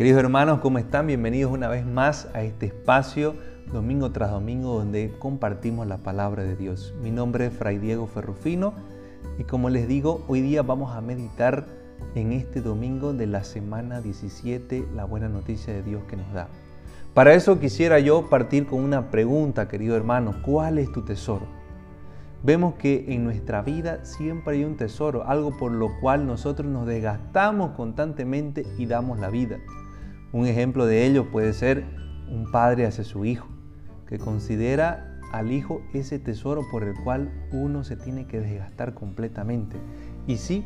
Queridos hermanos, ¿cómo están? Bienvenidos una vez más a este espacio, domingo tras domingo, donde compartimos la palabra de Dios. Mi nombre es Fray Diego Ferrufino y como les digo, hoy día vamos a meditar en este domingo de la semana 17 la buena noticia de Dios que nos da. Para eso quisiera yo partir con una pregunta, querido hermano, ¿cuál es tu tesoro? Vemos que en nuestra vida siempre hay un tesoro, algo por lo cual nosotros nos desgastamos constantemente y damos la vida. Un ejemplo de ello puede ser un padre hacia su hijo, que considera al hijo ese tesoro por el cual uno se tiene que desgastar completamente. Y sí,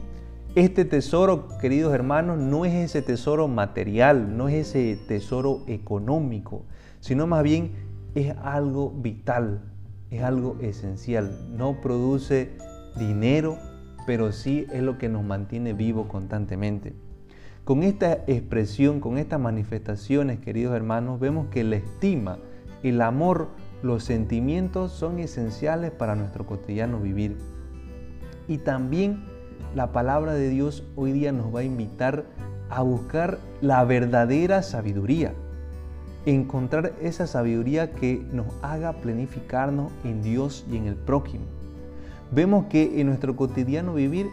este tesoro, queridos hermanos, no es ese tesoro material, no es ese tesoro económico, sino más bien es algo vital, es algo esencial. No produce dinero, pero sí es lo que nos mantiene vivos constantemente. Con esta expresión, con estas manifestaciones, queridos hermanos, vemos que la estima, el amor, los sentimientos son esenciales para nuestro cotidiano vivir. Y también la palabra de Dios hoy día nos va a invitar a buscar la verdadera sabiduría, encontrar esa sabiduría que nos haga planificarnos en Dios y en el prójimo. Vemos que en nuestro cotidiano vivir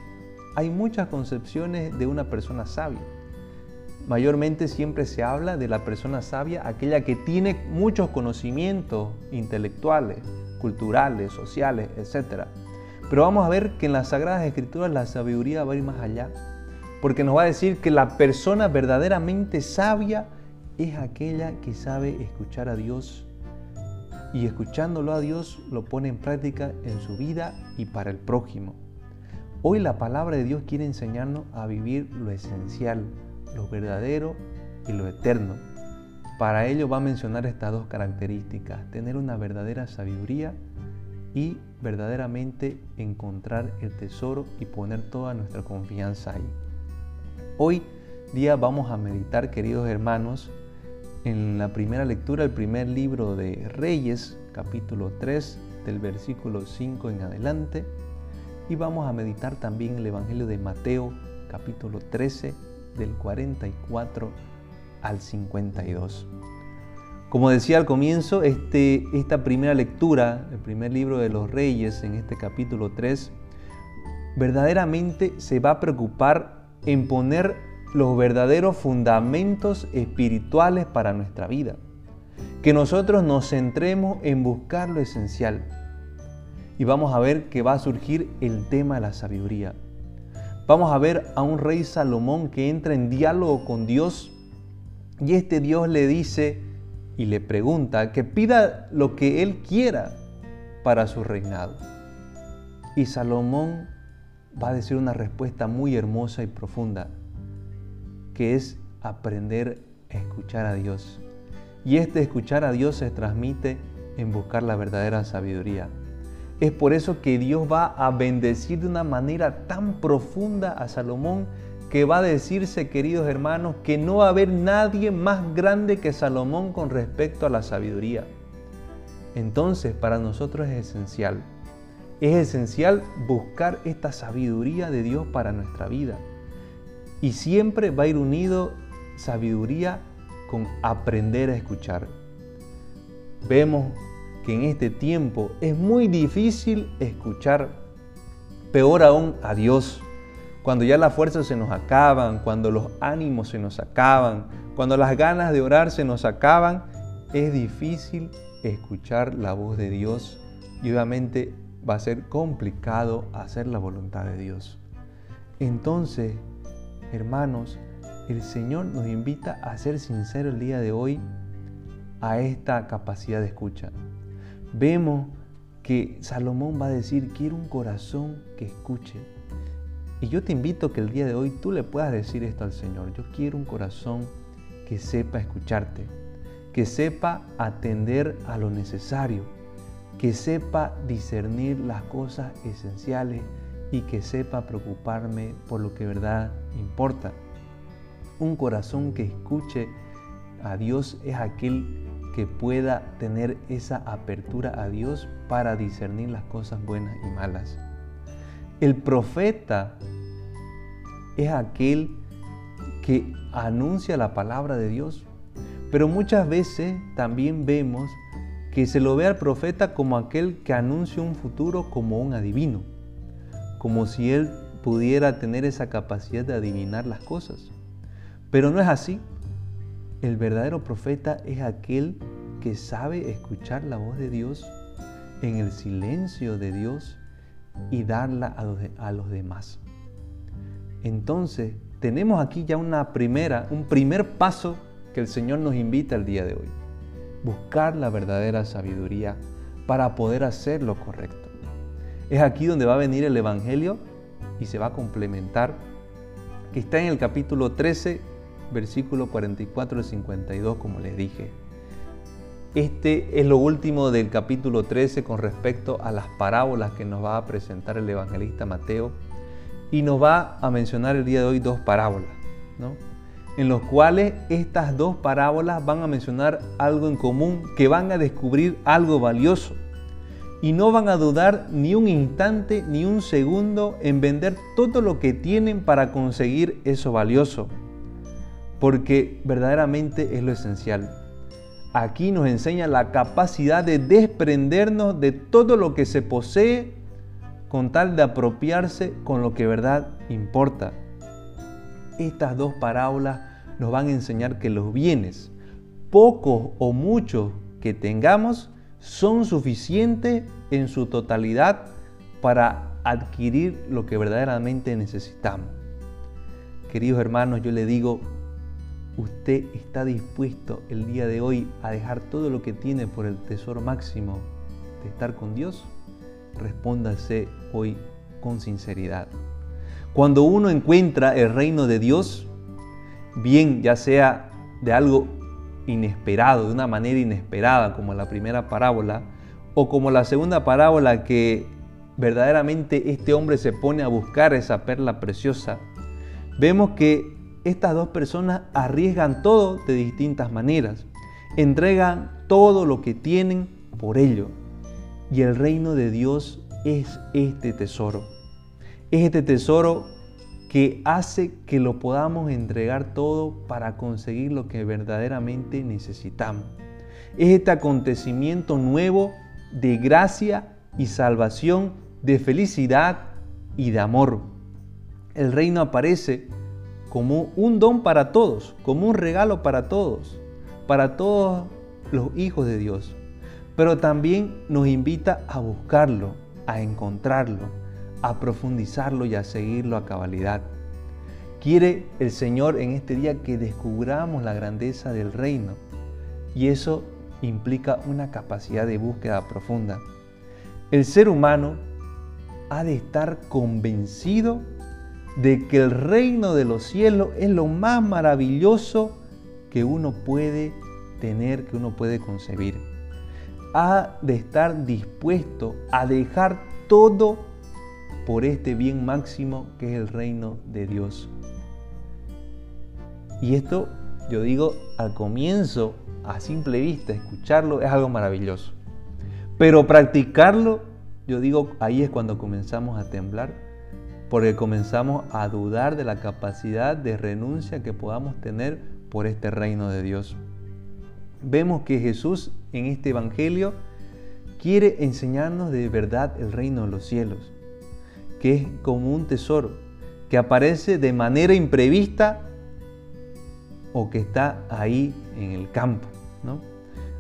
hay muchas concepciones de una persona sabia. Mayormente siempre se habla de la persona sabia, aquella que tiene muchos conocimientos intelectuales, culturales, sociales, etc. Pero vamos a ver que en las Sagradas Escrituras la sabiduría va a ir más allá, porque nos va a decir que la persona verdaderamente sabia es aquella que sabe escuchar a Dios y escuchándolo a Dios lo pone en práctica en su vida y para el prójimo. Hoy la palabra de Dios quiere enseñarnos a vivir lo esencial, lo verdadero y lo eterno. Para ello va a mencionar estas dos características, tener una verdadera sabiduría y verdaderamente encontrar el tesoro y poner toda nuestra confianza ahí. Hoy día vamos a meditar, queridos hermanos, en la primera lectura, el primer libro de Reyes, capítulo 3, del versículo 5 en adelante, y vamos a meditar también el Evangelio de Mateo, capítulo 13, del 44 al 52. Como decía al comienzo, este, esta primera lectura, el primer libro de los reyes en este capítulo 3, verdaderamente se va a preocupar en poner los verdaderos fundamentos espirituales para nuestra vida. Que nosotros nos centremos en buscar lo esencial. Y vamos a ver que va a surgir el tema de la sabiduría. Vamos a ver a un rey Salomón que entra en diálogo con Dios y este Dios le dice y le pregunta que pida lo que él quiera para su reinado. Y Salomón va a decir una respuesta muy hermosa y profunda, que es aprender a escuchar a Dios. Y este escuchar a Dios se transmite en buscar la verdadera sabiduría. Es por eso que Dios va a bendecir de una manera tan profunda a Salomón que va a decirse, queridos hermanos, que no va a haber nadie más grande que Salomón con respecto a la sabiduría. Entonces, para nosotros es esencial. Es esencial buscar esta sabiduría de Dios para nuestra vida. Y siempre va a ir unido sabiduría con aprender a escuchar. Vemos que en este tiempo es muy difícil escuchar, peor aún a Dios. Cuando ya las fuerzas se nos acaban, cuando los ánimos se nos acaban, cuando las ganas de orar se nos acaban, es difícil escuchar la voz de Dios y obviamente va a ser complicado hacer la voluntad de Dios. Entonces, hermanos, el Señor nos invita a ser sinceros el día de hoy a esta capacidad de escucha vemos que Salomón va a decir, quiero un corazón que escuche. Y yo te invito a que el día de hoy tú le puedas decir esto al Señor. Yo quiero un corazón que sepa escucharte, que sepa atender a lo necesario, que sepa discernir las cosas esenciales y que sepa preocuparme por lo que verdad importa. Un corazón que escuche a Dios es aquel que pueda tener esa apertura a Dios para discernir las cosas buenas y malas. El profeta es aquel que anuncia la palabra de Dios. Pero muchas veces también vemos que se lo ve al profeta como aquel que anuncia un futuro como un adivino, como si él pudiera tener esa capacidad de adivinar las cosas. Pero no es así. El verdadero profeta es aquel que sabe escuchar la voz de Dios en el silencio de Dios y darla a los, demás. Entonces, tenemos aquí ya una primera, un primer paso que el Señor nos invita el día de hoy. Buscar la verdadera sabiduría para poder hacer lo correcto. Es aquí donde va a venir el Evangelio y se va a complementar, que está en el capítulo 13, versículo 44 al 52, como les dije. Este es lo último del capítulo 13 con respecto a las parábolas que nos va a presentar el evangelista Mateo y nos va a mencionar el día de hoy dos parábolas, ¿no? en los cuales estas dos parábolas van a mencionar algo en común, que van a descubrir algo valioso y no van a dudar ni un instante ni un segundo en vender todo lo que tienen para conseguir eso valioso, porque verdaderamente es lo esencial. Aquí nos enseña la capacidad de desprendernos de todo lo que se posee con tal de apropiarse con lo que verdad importa. Estas dos parábolas nos van a enseñar que los bienes, pocos o muchos que tengamos, son suficientes en su totalidad para adquirir lo que verdaderamente necesitamos. Queridos hermanos, yo le digo, ¿usted está dispuesto el día de hoy a dejar todo lo que tiene por el tesoro máximo de estar con Dios? Respóndase hoy con sinceridad. Cuando uno encuentra el reino de Dios, bien ya sea de algo inesperado, de una manera inesperada, como la primera parábola, o como la segunda parábola que verdaderamente este hombre se pone a buscar esa perla preciosa, vemos que estas dos personas arriesgan todo de distintas maneras, entregan todo lo que tienen por ello. Y el reino de Dios es este tesoro. Es este tesoro que hace que lo podamos entregar todo para conseguir lo que verdaderamente necesitamos. Es este acontecimiento nuevo de gracia y salvación, de felicidad y de amor. El reino aparece como un don para todos, como un regalo para todos, para todos los hijos de Dios. Pero también nos invita a buscarlo, a encontrarlo, a profundizarlo y a seguirlo a cabalidad. Quiere el Señor en este día que descubramos la grandeza del reino y eso implica una capacidad de búsqueda profunda. El ser humano ha de estar convencido de que el reino de los cielos es lo más maravilloso que uno puede tener, que uno puede concebir. Ha de estar dispuesto a dejar todo por este bien máximo que es el reino de Dios. Y esto, yo digo, al comienzo, a simple vista, escucharlo es algo maravilloso. Pero practicarlo, yo digo, ahí es cuando comenzamos a temblar, porque comenzamos a dudar de la capacidad de renuncia que podamos tener por este reino de Dios. Vemos que Jesús en este Evangelio quiere enseñarnos de verdad el reino de los cielos que es como un tesoro, que aparece de manera imprevista o que está ahí en el campo.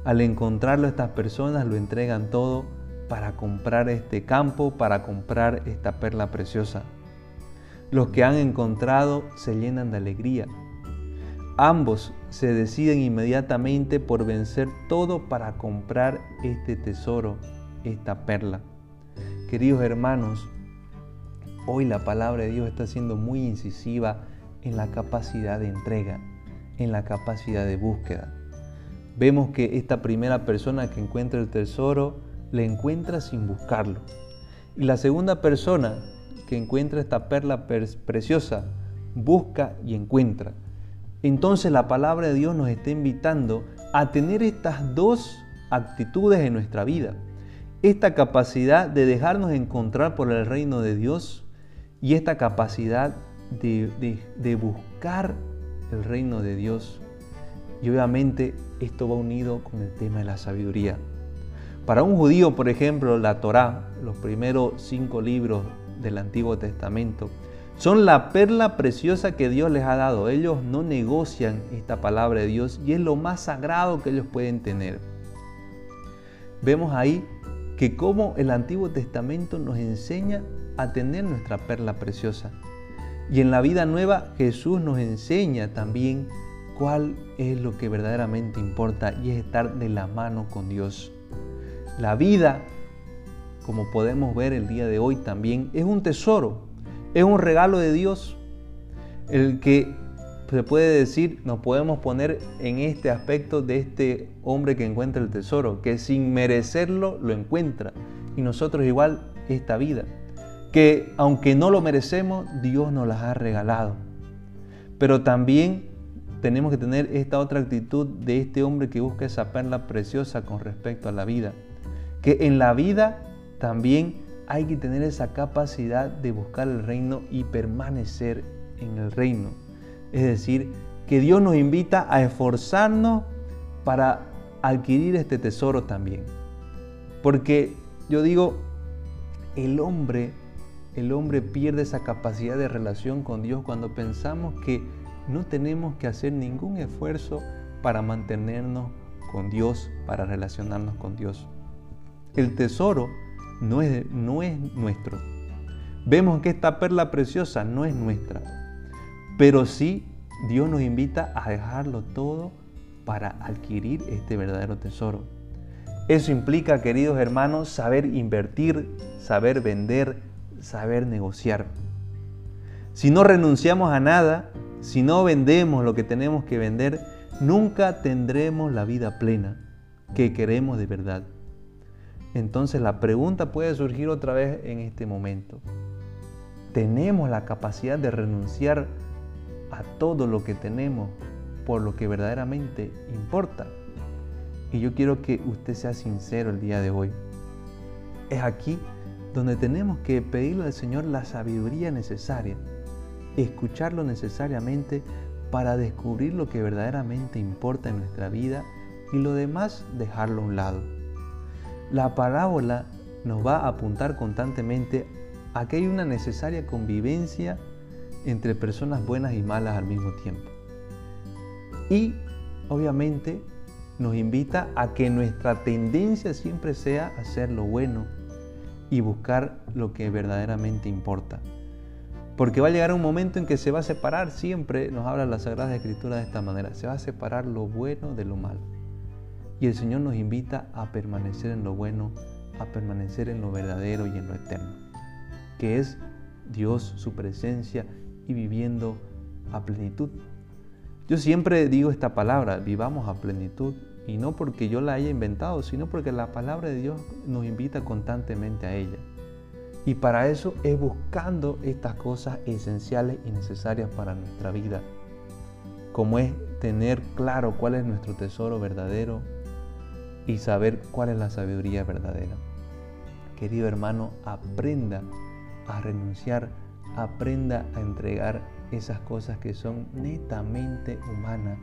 Al encontrarlo estas personas lo entregan todo para comprar este campo, para comprar esta perla preciosa. Los que han encontrado se llenan de alegría. Ambos se deciden inmediatamente por vencer todo para comprar este tesoro, esta perla. Queridos hermanos, Hoy la palabra de Dios está siendo muy incisiva en la capacidad de entrega, en la capacidad de búsqueda. Vemos que esta primera persona que encuentra el tesoro, le encuentra sin buscarlo. Y la segunda persona encuentra esta perla preciosa, busca y encuentra. Entonces la palabra de Dios nos está invitando a tener estas dos actitudes en nuestra vida. Esta capacidad de dejarnos encontrar por el reino de Dios y esta capacidad de, buscar el reino de Dios. Y obviamente esto va unido con el tema de la sabiduría. Para un judío, por ejemplo, la Torá, los primeros cinco libros del Antiguo Testamento, son la perla preciosa que Dios les ha dado. Ellos no negocian esta palabra de Dios y es lo más sagrado que ellos pueden tener. Vemos ahí que como el Antiguo Testamento nos enseña a tener nuestra perla preciosa. Y en la vida nueva Jesús nos enseña también cuál es lo que verdaderamente importa y es estar de la mano con Dios. La vida, como podemos ver el día de hoy también, es un tesoro es un regalo de Dios el que se puede decir, nos podemos poner en este aspecto de este hombre que encuentra el tesoro, que sin merecerlo lo encuentra. Y nosotros igual esta vida, que aunque no lo merecemos, Dios nos las ha regalado. Pero también tenemos que tener esta otra actitud de este hombre que busca esa perla preciosa con respecto a la vida. Que en la vida también hay que tener esa capacidad de buscar el reino y permanecer en el reino. Es decir, que Dios nos invita a esforzarnos para adquirir este tesoro también. Porque yo digo, el hombre, el hombre pierde esa capacidad de relación con Dios cuando pensamos que no tenemos que hacer ningún esfuerzo para mantenernos con Dios, para relacionarnos con Dios. El tesoro no es, no es nuestro. Vemos que esta perla preciosa no es nuestra, pero sí Dios nos invita a dejarlo todo para adquirir este verdadero tesoro. Eso implica, queridos hermanos, saber invertir, saber vender, saber negociar. Si no renunciamos a nada, si no vendemos lo que tenemos que vender, nunca tendremos la vida plena que queremos de verdad. Entonces la pregunta puede surgir otra vez en este momento. ¿Tenemos la capacidad de renunciar a todo lo que tenemos por lo que verdaderamente importa? Y yo quiero que usted sea sincero el día de hoy. Es aquí donde tenemos que pedirle al Señor la sabiduría necesaria, escucharlo necesariamente para descubrir lo que verdaderamente importa en nuestra vida y lo demás dejarlo a un lado. La parábola nos va a apuntar constantemente a que hay una necesaria convivencia entre personas buenas y malas al mismo tiempo. Y obviamente nos invita a que nuestra tendencia siempre sea hacer lo bueno y buscar lo que verdaderamente importa. Porque va a llegar un momento en que se va a separar, siempre nos habla la Sagrada Escritura de esta manera, se va a separar lo bueno de lo malo. Y el Señor nos invita a permanecer en lo bueno, a permanecer en lo verdadero y en lo eterno, que es Dios, su presencia y viviendo a plenitud. Yo siempre digo esta palabra, vivamos a plenitud, y no porque yo la haya inventado, sino porque la palabra de Dios nos invita constantemente a ella. Y para eso es buscando estas cosas esenciales y necesarias para nuestra vida, como es tener claro cuál es nuestro tesoro verdadero, y saber cuál es la sabiduría verdadera. Querido hermano, aprenda a renunciar, aprenda a entregar esas cosas que son netamente humanas,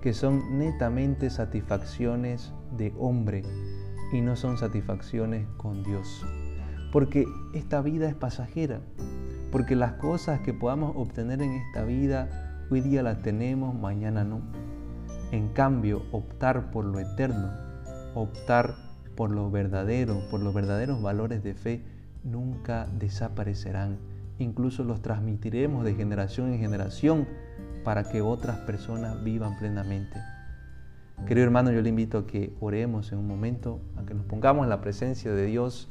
que son netamente satisfacciones de hombre y no son satisfacciones con Dios. Porque esta vida es pasajera, porque las cosas que podamos obtener en esta vida, hoy día las tenemos, mañana no. En cambio, optar por lo eterno optar por lo verdadero, por los verdaderos valores de fe, nunca desaparecerán. Incluso los transmitiremos de generación en generación para que otras personas vivan plenamente. Querido hermano, yo le invito a que oremos en un momento, a que nos pongamos en la presencia de Dios,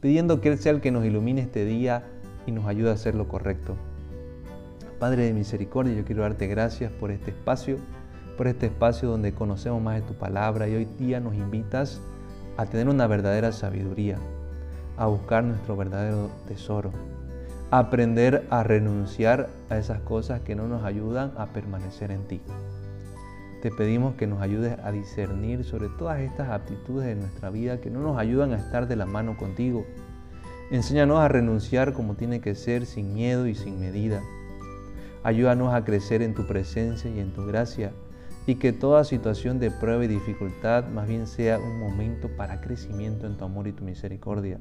pidiendo que Él sea el que nos ilumine este día y nos ayude a hacer lo correcto. Padre de misericordia, yo quiero darte gracias por este espacio por este espacio donde conocemos más de tu palabra y hoy día nos invitas a tener una verdadera sabiduría, a buscar nuestro verdadero tesoro, a aprender a renunciar a esas cosas que no nos ayudan a permanecer en ti. Te pedimos que nos ayudes a discernir sobre todas estas aptitudes de nuestra vida que no nos ayudan a estar de la mano contigo. Enséñanos a renunciar como tiene que ser, sin miedo y sin medida Ayúdanos a crecer en tu presencia y en tu gracia y que toda situación de prueba y dificultad más bien sea un momento para crecimiento en tu amor y tu misericordia.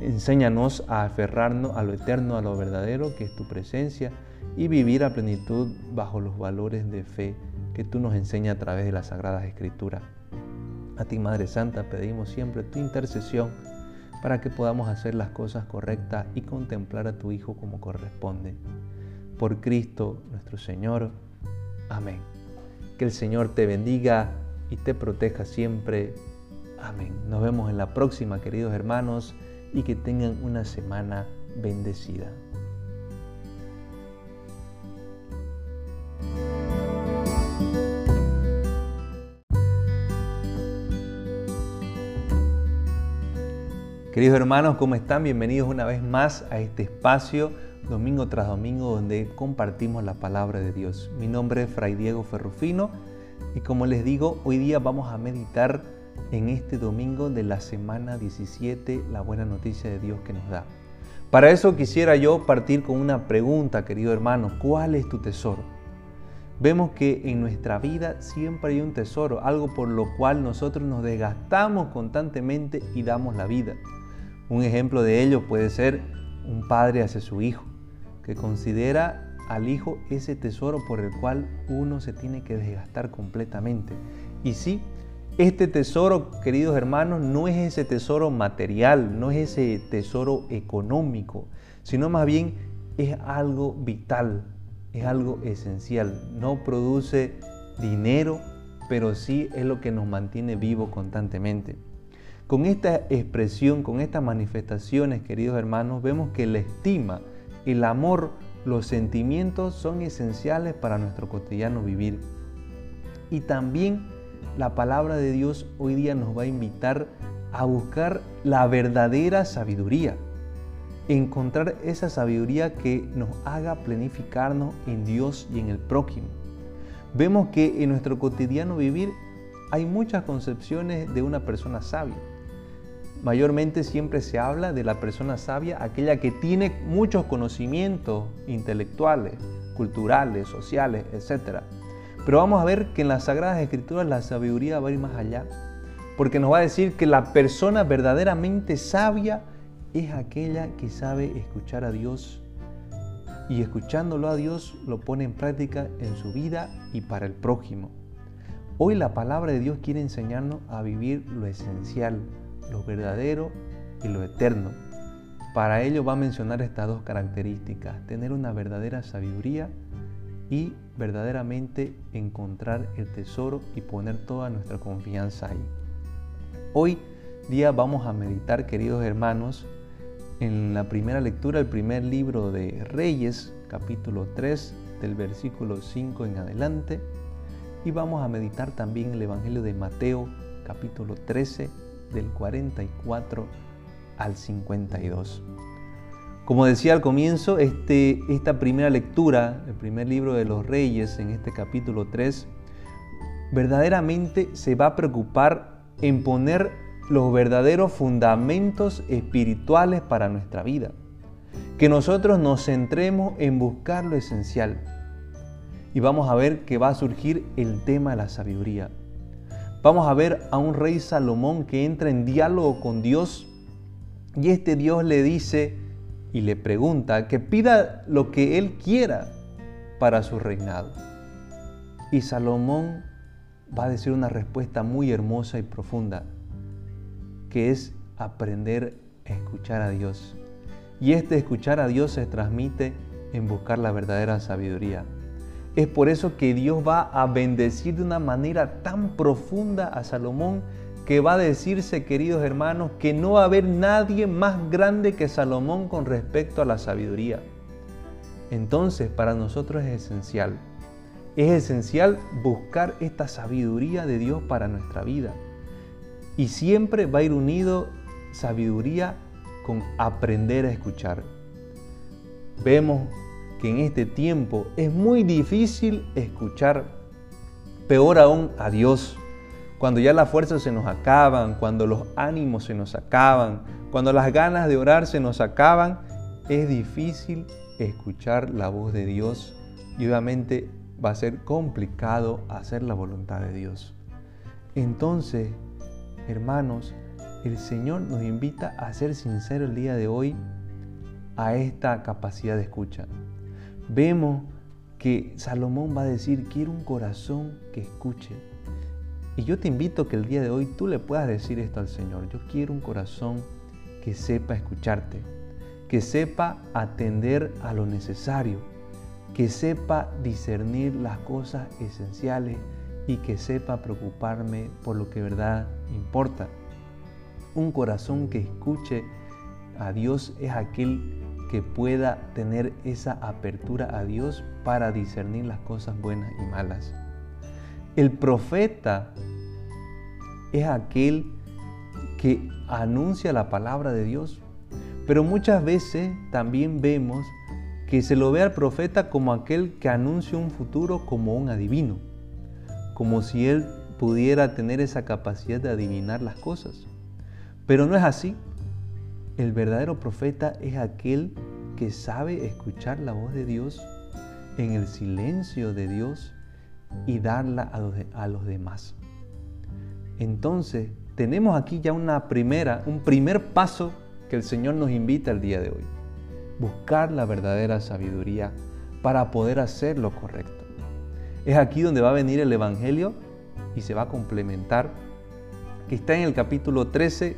Enséñanos a aferrarnos a lo eterno, a lo verdadero que es tu presencia y vivir a plenitud bajo los valores de fe que tú nos enseñas a través de las Sagradas Escrituras. A ti, Madre Santa, pedimos siempre tu intercesión para que podamos hacer las cosas correctas y contemplar a tu Hijo como corresponde. Por Cristo nuestro Señor. Amén. Que el Señor te bendiga y te proteja siempre. Amén. Nos vemos en la próxima, queridos hermanos, y que tengan una semana bendecida. Queridos hermanos, ¿cómo están? Bienvenidos una vez más a este espacio, domingo tras domingo, donde compartimos la palabra de Dios. Mi nombre es Fray Diego Ferrufino y como les digo, hoy día vamos a meditar en este domingo de la semana 17 la buena noticia de Dios que nos da. Para eso quisiera yo partir con una pregunta, querido hermano, ¿cuál es tu tesoro? Vemos que en nuestra vida siempre hay un tesoro, algo por lo cual nosotros nos desgastamos constantemente y damos la vida. Un ejemplo de ello puede ser un padre hacia su hijo, que considera al hijo ese tesoro por el cual uno se tiene que desgastar completamente. Y sí, este tesoro, queridos hermanos, no es ese tesoro material, no es ese tesoro económico, sino más bien es algo vital, es algo esencial. No produce dinero, pero sí es lo que nos mantiene vivos constantemente. Con esta expresión, con estas manifestaciones, queridos hermanos, vemos que la estima, el amor, los sentimientos son esenciales para nuestro cotidiano vivir. Y también la palabra de Dios hoy día nos va a invitar a buscar la verdadera sabiduría, encontrar esa sabiduría que nos haga planificarnos en Dios y en el prójimo. Vemos que en nuestro cotidiano vivir hay muchas concepciones de una persona sabia. Mayormente siempre se habla de la persona sabia, aquella que tiene muchos conocimientos intelectuales, culturales, sociales, etc. Pero vamos a ver que en las Sagradas Escrituras la sabiduría va a ir más allá, porque nos va a decir que la persona verdaderamente sabia es aquella que sabe escuchar a Dios y escuchándolo a Dios lo pone en práctica en su vida y para el prójimo. Hoy la palabra de Dios quiere enseñarnos a vivir lo esencial, lo verdadero y lo eterno. Para ello va a mencionar estas dos características, tener una verdadera sabiduría y verdaderamente encontrar el tesoro y poner toda nuestra confianza ahí. Hoy día vamos a meditar, queridos hermanos, en la primera lectura, el primer libro de Reyes, capítulo 3, del versículo 5 en adelante, y vamos a meditar también el Evangelio de Mateo, capítulo 13, del 44 al 52. Como decía al comienzo, este, esta primera lectura, el primer libro de los reyes en este capítulo 3, verdaderamente se va a preocupar en poner los verdaderos fundamentos espirituales para nuestra vida. Que nosotros nos centremos en buscar lo esencial. Y vamos a ver que va a surgir el tema de la sabiduría. Vamos a ver a un rey Salomón que entra en diálogo con Dios y este Dios le dice y le pregunta que pida lo que él quiera para su reinado. Y Salomón va a decir una respuesta muy hermosa y profunda, que es aprender a escuchar a Dios. Y este escuchar a Dios se transmite en buscar la verdadera sabiduría. Es por eso que Dios va a bendecir de una manera tan profunda a Salomón que va a decirse, queridos hermanos, que no va a haber nadie más grande que Salomón con respecto a la sabiduría. Entonces, para nosotros es esencial. Es esencial buscar esta sabiduría de Dios para nuestra vida. Y siempre va a ir unido sabiduría con aprender a escuchar. Vemos que en este tiempo es muy difícil escuchar, peor aún a Dios. Cuando ya las fuerzas se nos acaban, cuando los ánimos se nos acaban, cuando las ganas de orar se nos acaban, es difícil escuchar la voz de Dios y obviamente va a ser complicado hacer la voluntad de Dios. Entonces, hermanos, el Señor nos invita a ser sinceros el día de hoy a esta capacidad de escucha. Vemos que Salomón va a decir, quiero un corazón que escuche. Y yo te invito a que el día de hoy tú le puedas decir esto al Señor. Yo quiero un corazón que sepa escucharte, que sepa atender a lo necesario, que sepa discernir las cosas esenciales y que sepa preocuparme por lo que verdad importa. Un corazón que escuche a Dios es aquel que pueda tener esa apertura a Dios para discernir las cosas buenas y malas. El profeta es aquel que anuncia la palabra de Dios, pero muchas veces también vemos que se lo ve al profeta como aquel que anuncia un futuro como un adivino, como si él pudiera tener esa capacidad de adivinar las cosas. Pero no es así. El verdadero profeta es aquel que sabe escuchar la voz de Dios en el silencio de Dios y darla a los, demás. Entonces, tenemos aquí ya una primera, un primer paso que el Señor nos invita el día de hoy buscar la verdadera sabiduría para poder hacer lo correcto. Es aquí donde va a venir el Evangelio y se va a complementar, que está en el capítulo 13,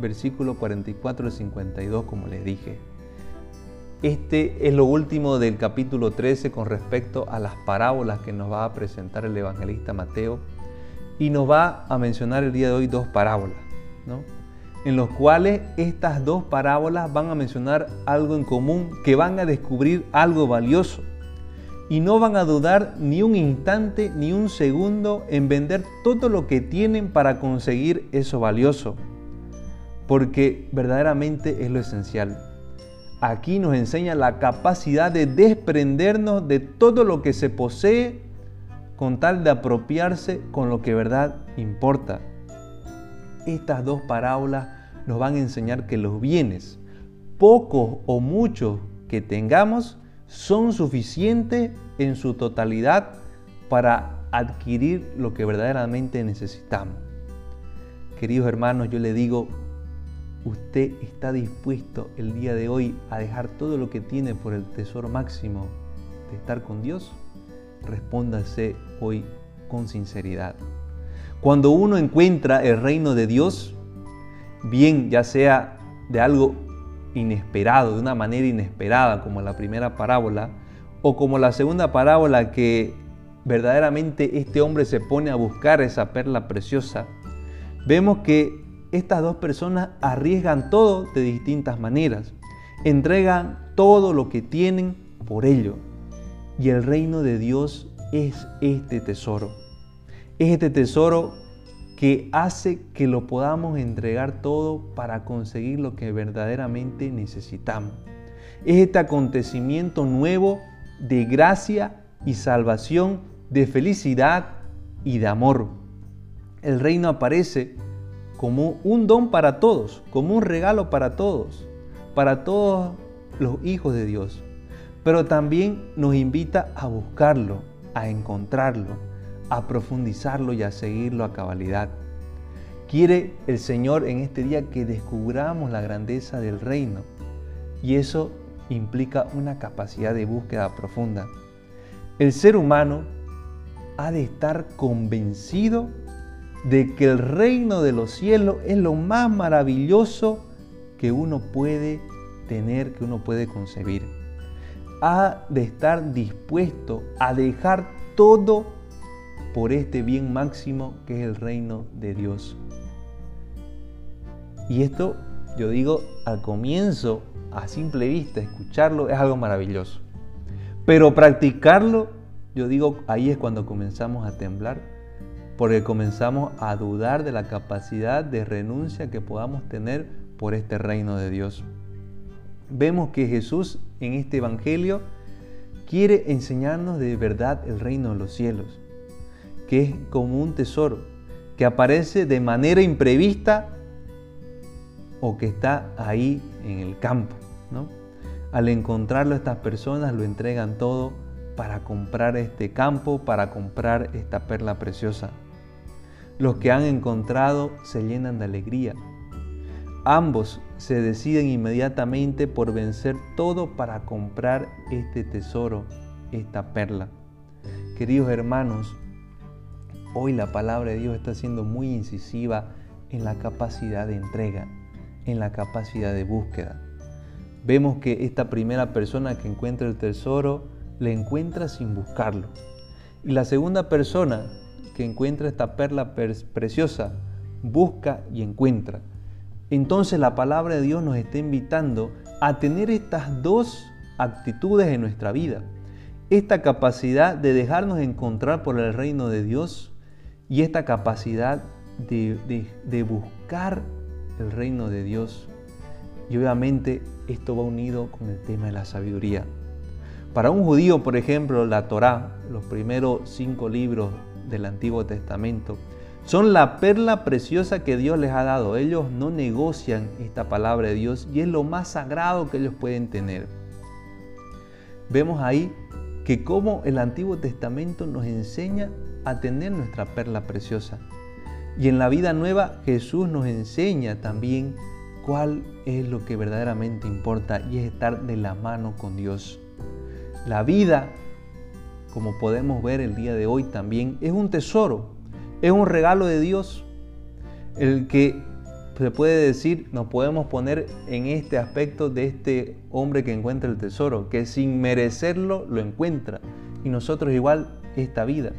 versículo 44 y 52, como les dije. Este es lo último del capítulo 13 con respecto a las parábolas que nos va a presentar el evangelista Mateo y nos va a mencionar el día de hoy dos parábolas. ¿no? en los cuales estas dos parábolas van a mencionar algo en común, que van a descubrir algo valioso. Y no van a dudar ni un instante ni un segundo en vender todo lo que tienen para conseguir eso valioso. Porque verdaderamente es lo esencial. Aquí nos enseña la capacidad de desprendernos de todo lo que se posee con tal de apropiarse con lo que verdad importa estas dos parábolas nos van a enseñar que los bienes, pocos o muchos que tengamos, son suficientes en su totalidad para adquirir lo que verdaderamente necesitamos. Queridos hermanos, yo le digo, ¿usted está dispuesto el día de hoy a dejar todo lo que tiene por el tesoro máximo de estar con Dios? Respóndase hoy con sinceridad. Cuando uno encuentra el reino de Dios, bien ya sea de algo inesperado, de una manera inesperada, como la primera parábola, o como la segunda parábola que verdaderamente este hombre se pone a buscar esa perla preciosa, vemos que estas dos personas arriesgan todo de distintas maneras, entregan todo lo que tienen por ello. Y el reino de Dios es este tesoro es este tesoro que hace que lo podamos entregar todo para conseguir lo que verdaderamente necesitamos. Es este acontecimiento nuevo de gracia y salvación, de felicidad y de amor. El reino aparece como un don para todos, como un regalo para todos, para todos los hijos de Dios. Pero también nos invita a buscarlo, a encontrarlo a profundizarlo y a seguirlo a cabalidad. Quiere el Señor en este día que descubramos la grandeza del reino y eso implica una capacidad de búsqueda profunda. El ser humano ha de estar convencido de que el reino de los cielos es lo más maravilloso que uno puede tener, que uno puede concebir. Ha de estar dispuesto a dejar todo por este bien máximo que es el reino de Dios. Y esto, yo digo, al comienzo, a simple vista, escucharlo es algo maravilloso. Pero practicarlo, yo digo, ahí es cuando comenzamos a temblar, porque comenzamos a dudar de la capacidad de renuncia que podamos tener por este reino de Dios. Vemos que Jesús en este Evangelio quiere enseñarnos de verdad el reino de los cielos que es como un tesoro, que aparece de manera imprevista o que está ahí en el campo. Al encontrarlo estas personas lo entregan todo para comprar este campo, para comprar esta perla preciosa. Los que han encontrado se llenan de alegría. Ambos se deciden inmediatamente por vencer todo para comprar este tesoro, esta perla. Queridos hermanos, hoy la palabra de Dios está siendo muy incisiva en la capacidad de entrega, en la capacidad de búsqueda. Vemos que esta primera persona que encuentra el tesoro le encuentra sin buscarlo. Y la segunda persona que encuentra esta perla preciosa busca y encuentra. Entonces la palabra de Dios nos está invitando a tener estas dos actitudes en nuestra vida. Esta capacidad de dejarnos encontrar por el reino de Dios y esta capacidad de, de buscar el reino de Dios. Y obviamente esto va unido con el tema de la sabiduría. Para un judío, por ejemplo, la Torá, los primeros cinco libros del Antiguo Testamento, son la perla preciosa que Dios les ha dado. Ellos no negocian esta palabra de Dios y es lo más sagrado que ellos pueden tener. Vemos ahí que como el Antiguo Testamento nos enseña a tener nuestra perla preciosa. Y en la vida nueva Jesús nos enseña también cuál es lo que verdaderamente importa y es estar de la mano con Dios. La vida, como podemos ver el día de hoy también, es un tesoro, es un regalo de Dios, el que se puede decir, nos podemos poner en este aspecto de este hombre que encuentra el tesoro, que sin merecerlo lo encuentra. Y nosotros igual esta vida,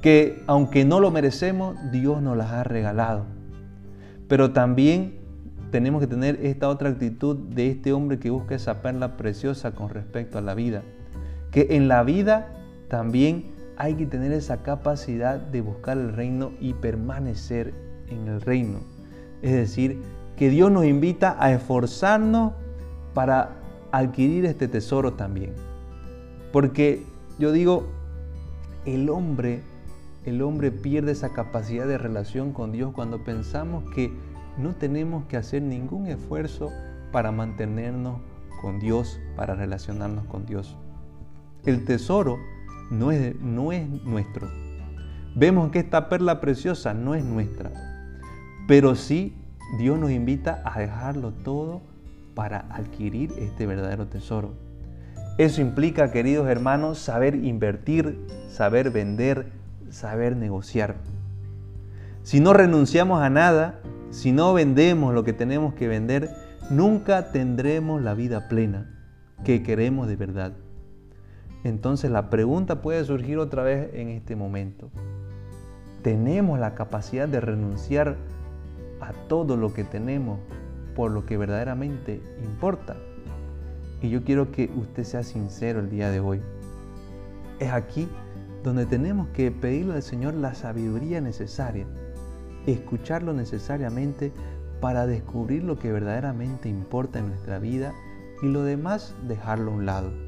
que aunque no lo merecemos, Dios nos las ha regalado. Pero también tenemos que tener esta otra actitud de este hombre que busca esa perla preciosa con respecto a la vida. Que en la vida también hay que tener esa capacidad de buscar el reino y permanecer en el reino. Es decir, que Dios nos invita a esforzarnos para adquirir este tesoro también. Porque yo digo, el hombre, el hombre pierde esa capacidad de relación con Dios cuando pensamos que no tenemos que hacer ningún esfuerzo para mantenernos con Dios, para relacionarnos con Dios. El tesoro no es, no es nuestro. Vemos que esta perla preciosa no es nuestra, pero sí Dios nos invita a dejarlo todo para adquirir este verdadero tesoro. Eso implica, queridos hermanos, saber invertir, saber vender, saber negociar. Si no renunciamos a nada, si no vendemos lo que tenemos que vender, nunca tendremos la vida plena que queremos de verdad. Entonces la pregunta puede surgir otra vez en este momento. ¿Tenemos la capacidad de renunciar a todo lo que tenemos por lo que verdaderamente importa? Y yo quiero que usted sea sincero el día de hoy. Es aquí donde tenemos que pedirle al Señor la sabiduría necesaria escucharlo necesariamente para descubrir lo que verdaderamente importa en nuestra vida y lo demás dejarlo a un lado.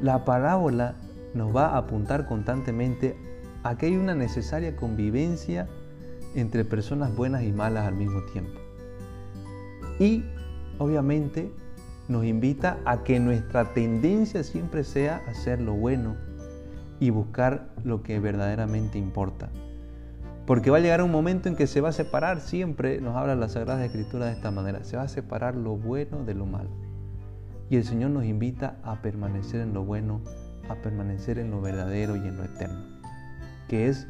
La parábola nos va a apuntar constantemente a que hay una necesaria convivencia entre personas buenas y malas al mismo tiempo. Y obviamente nos invita a que nuestra tendencia siempre sea hacer lo bueno y buscar lo que verdaderamente importa. Porque va a llegar un momento en que se va a separar, siempre nos habla la Sagrada Escritura de esta manera, se va a separar lo bueno de lo malo. Y el Señor nos invita a permanecer en lo bueno, a permanecer en lo verdadero y en lo eterno, que es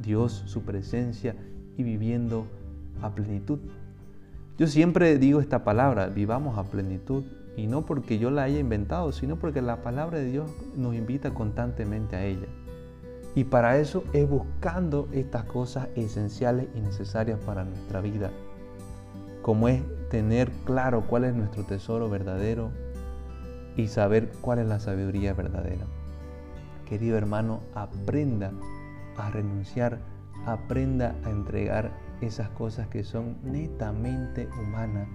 Dios, su presencia y viviendo a plenitud. Yo siempre digo esta palabra, vivamos a plenitud, y no porque yo la haya inventado, sino porque la palabra de Dios nos invita constantemente a ella. Y para eso es buscando estas cosas esenciales y necesarias para nuestra vida, como es tener claro cuál es nuestro tesoro verdadero y saber cuál es la sabiduría verdadera. Querido hermano, aprenda a renunciar, aprenda a entregar esas cosas que son netamente humanas,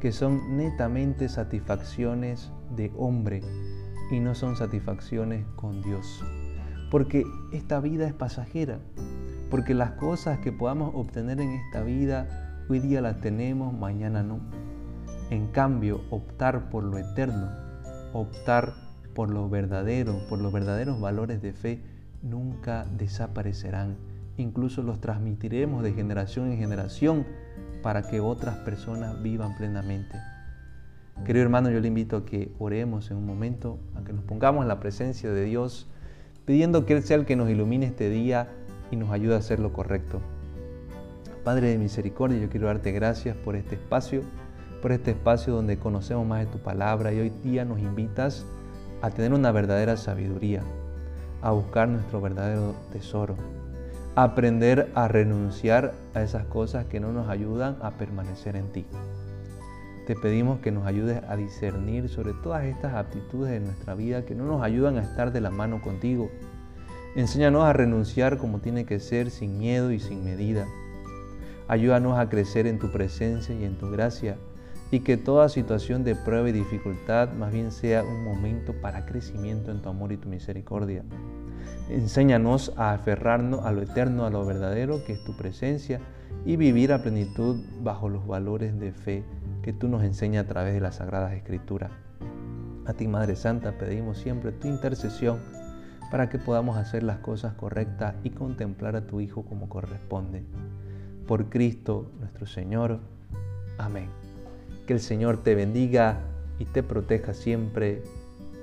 que son netamente satisfacciones de hombre y no son satisfacciones con Dios porque esta vida es pasajera, porque las cosas que podamos obtener en esta vida, hoy día las tenemos, mañana no. En cambio, optar por lo eterno, optar por lo verdadero, por los verdaderos valores de fe, nunca desaparecerán. Incluso los transmitiremos de generación en generación para que otras personas vivan plenamente. Querido hermano, yo le invito a que oremos en un momento, a que nos pongamos en la presencia de Dios, pidiendo que Él sea el que nos ilumine este día y nos ayude a hacer lo correcto. Padre de misericordia, yo quiero darte gracias por este espacio, por este espacio donde conocemos más de tu palabra y hoy día nos invitas a tener una verdadera sabiduría, a buscar nuestro verdadero tesoro, a aprender a renunciar a esas cosas que no nos ayudan a permanecer en ti. Te pedimos que nos ayudes a discernir sobre todas estas aptitudes de nuestra vida que no nos ayudan a estar de la mano contigo. Enséñanos a renunciar como tiene que ser, sin miedo y sin medida Ayúdanos a crecer en tu presencia y en tu gracia y que toda situación de prueba y dificultad más bien sea un momento para crecimiento en tu amor y tu misericordia. Enséñanos a aferrarnos a lo eterno, a lo verdadero que es tu presencia y vivir a plenitud bajo los valores de fe que tú nos enseñas a través de las Sagradas Escrituras. A ti, Madre Santa, pedimos siempre tu intercesión para que podamos hacer las cosas correctas y contemplar a tu Hijo como corresponde por Cristo nuestro Señor. Amén. Que el Señor te bendiga y te proteja siempre.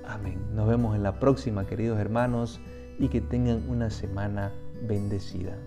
Amén. Nos vemos en la próxima, queridos hermanos, y que tengan una semana bendecida.